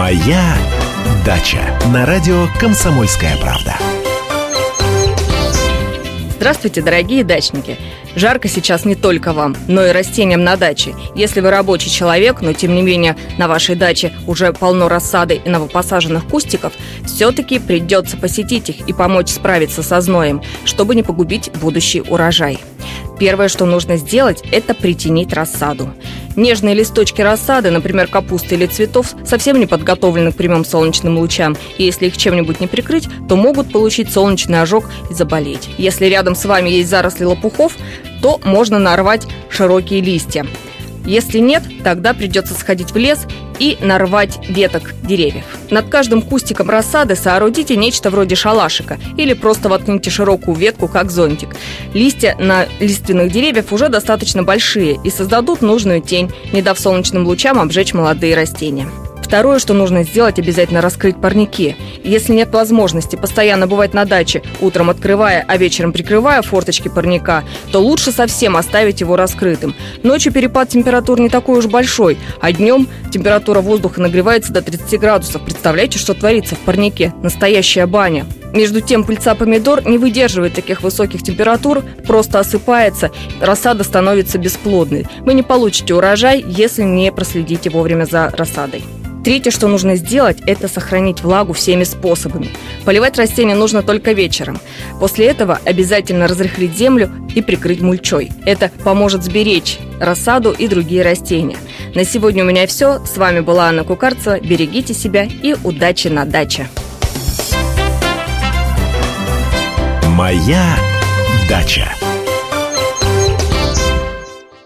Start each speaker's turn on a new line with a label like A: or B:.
A: Моя дача на радио Комсомольская правда.
B: Здравствуйте, дорогие дачники! Жарко сейчас не только вам, но и растениям на даче. Если вы рабочий человек, но тем не менее на вашей даче уже полно рассады и новопосаженных кустиков, все-таки придется посетить их и помочь справиться со зноем, чтобы не погубить будущий урожай. Первое, что нужно сделать, это притенить рассаду. Нежные листочки рассады, например, капусты или цветов, совсем не подготовлены к прямым солнечным лучам, и если их чем-нибудь не прикрыть, то могут получить солнечный ожог и заболеть. Если рядом с вами есть заросли лопухов, то можно нарвать широкие листья. Если нет, тогда придется сходить в лес и нарвать веток деревьев. Над каждым кустиком рассады соорудите нечто вроде шалашика или просто воткните широкую ветку, как зонтик. Листья на лиственных деревьев уже достаточно большие и создадут нужную тень, не дав солнечным лучам обжечь молодые растения. Второе, что нужно сделать, обязательно раскрыть парники. Если нет возможности постоянно бывать на даче, утром открывая, а вечером прикрывая форточки парника, то лучше совсем оставить его раскрытым. Ночью перепад температур не такой уж большой, а днем температура воздуха нагревается до 30 градусов. Представляете, что творится в парнике? Настоящая баня. Между тем, пыльца помидор не выдерживает таких высоких температур, просто осыпается, рассада становится бесплодной. Вы не получите урожай, если не проследите вовремя за рассадой. Третье, что нужно сделать, это сохранить влагу всеми способами. Поливать растения нужно только вечером. После этого обязательно разрыхлить землю и прикрыть мульчой. Это поможет сберечь рассаду и другие растения. На сегодня у меня все. С вами была Анна Кукарцева. Берегите себя и удачи на даче.
A: Моя дача.